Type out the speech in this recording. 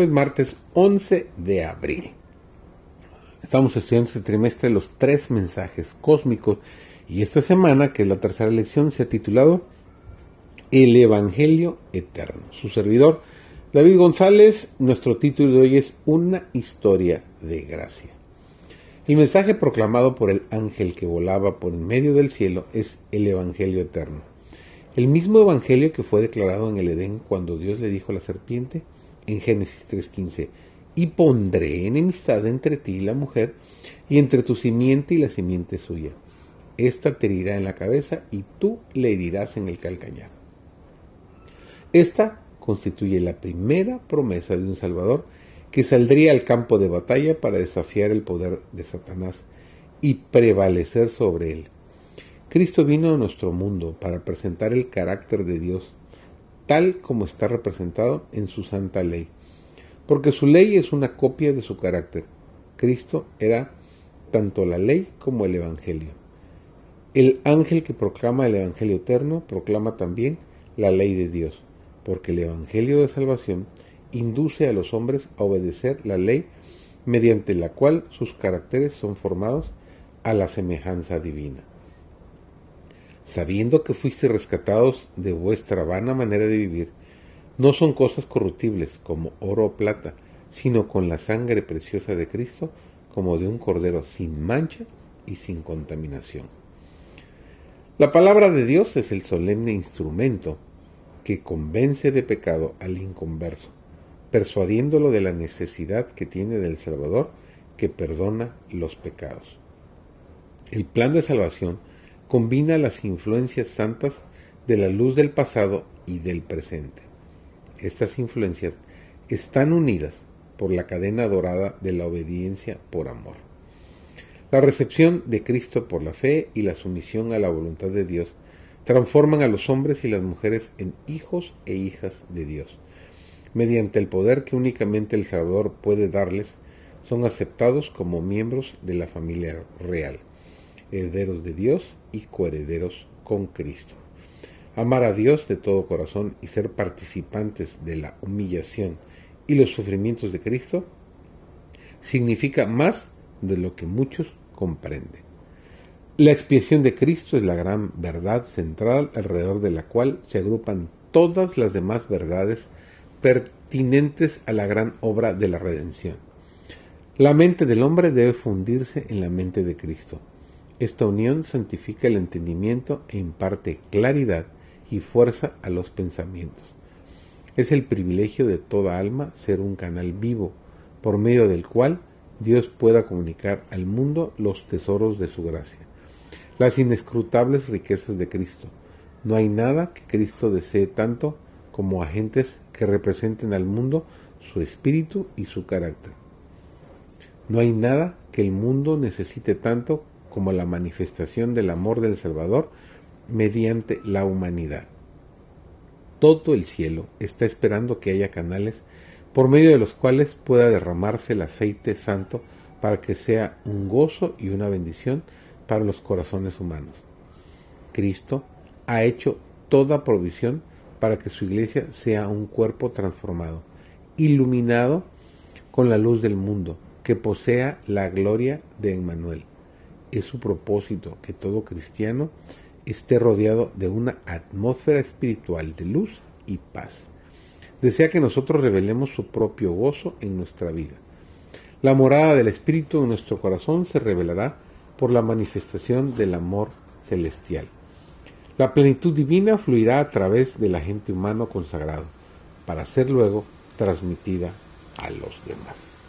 Es martes 11 de abril. Estamos estudiando este trimestre los tres mensajes cósmicos y esta semana, que es la tercera lección, se ha titulado El Evangelio Eterno. Su servidor, David González, nuestro título de hoy es Una historia de gracia. El mensaje proclamado por el ángel que volaba por en medio del cielo es el Evangelio Eterno. El mismo Evangelio que fue declarado en el Edén cuando Dios le dijo a la serpiente, en Génesis 3.15, y pondré enemistad entre ti y la mujer, y entre tu simiente y la simiente suya. Esta te herirá en la cabeza y tú le herirás en el calcañar. Esta constituye la primera promesa de un Salvador que saldría al campo de batalla para desafiar el poder de Satanás y prevalecer sobre él. Cristo vino a nuestro mundo para presentar el carácter de Dios tal como está representado en su santa ley. Porque su ley es una copia de su carácter. Cristo era tanto la ley como el Evangelio. El ángel que proclama el Evangelio eterno proclama también la ley de Dios, porque el Evangelio de salvación induce a los hombres a obedecer la ley mediante la cual sus caracteres son formados a la semejanza divina sabiendo que fuiste rescatados de vuestra vana manera de vivir, no son cosas corruptibles como oro o plata, sino con la sangre preciosa de Cristo, como de un cordero sin mancha y sin contaminación. La palabra de Dios es el solemne instrumento que convence de pecado al inconverso, persuadiéndolo de la necesidad que tiene del Salvador que perdona los pecados. El plan de salvación combina las influencias santas de la luz del pasado y del presente. Estas influencias están unidas por la cadena dorada de la obediencia por amor. La recepción de Cristo por la fe y la sumisión a la voluntad de Dios transforman a los hombres y las mujeres en hijos e hijas de Dios. Mediante el poder que únicamente el Salvador puede darles, son aceptados como miembros de la familia real herederos de Dios y coherederos con Cristo. Amar a Dios de todo corazón y ser participantes de la humillación y los sufrimientos de Cristo significa más de lo que muchos comprenden. La expiación de Cristo es la gran verdad central alrededor de la cual se agrupan todas las demás verdades pertinentes a la gran obra de la redención. La mente del hombre debe fundirse en la mente de Cristo. Esta unión santifica el entendimiento e imparte claridad y fuerza a los pensamientos. Es el privilegio de toda alma ser un canal vivo por medio del cual Dios pueda comunicar al mundo los tesoros de su gracia, las inescrutables riquezas de Cristo. No hay nada que Cristo desee tanto como agentes que representen al mundo su espíritu y su carácter. No hay nada que el mundo necesite tanto como la manifestación del amor del Salvador mediante la humanidad. Todo el cielo está esperando que haya canales por medio de los cuales pueda derramarse el aceite santo para que sea un gozo y una bendición para los corazones humanos. Cristo ha hecho toda provisión para que su iglesia sea un cuerpo transformado, iluminado con la luz del mundo, que posea la gloria de Emmanuel es su propósito que todo cristiano esté rodeado de una atmósfera espiritual de luz y paz. Desea que nosotros revelemos su propio gozo en nuestra vida. La morada del Espíritu en nuestro corazón se revelará por la manifestación del amor celestial. La plenitud divina fluirá a través del agente humano consagrado, para ser luego transmitida a los demás.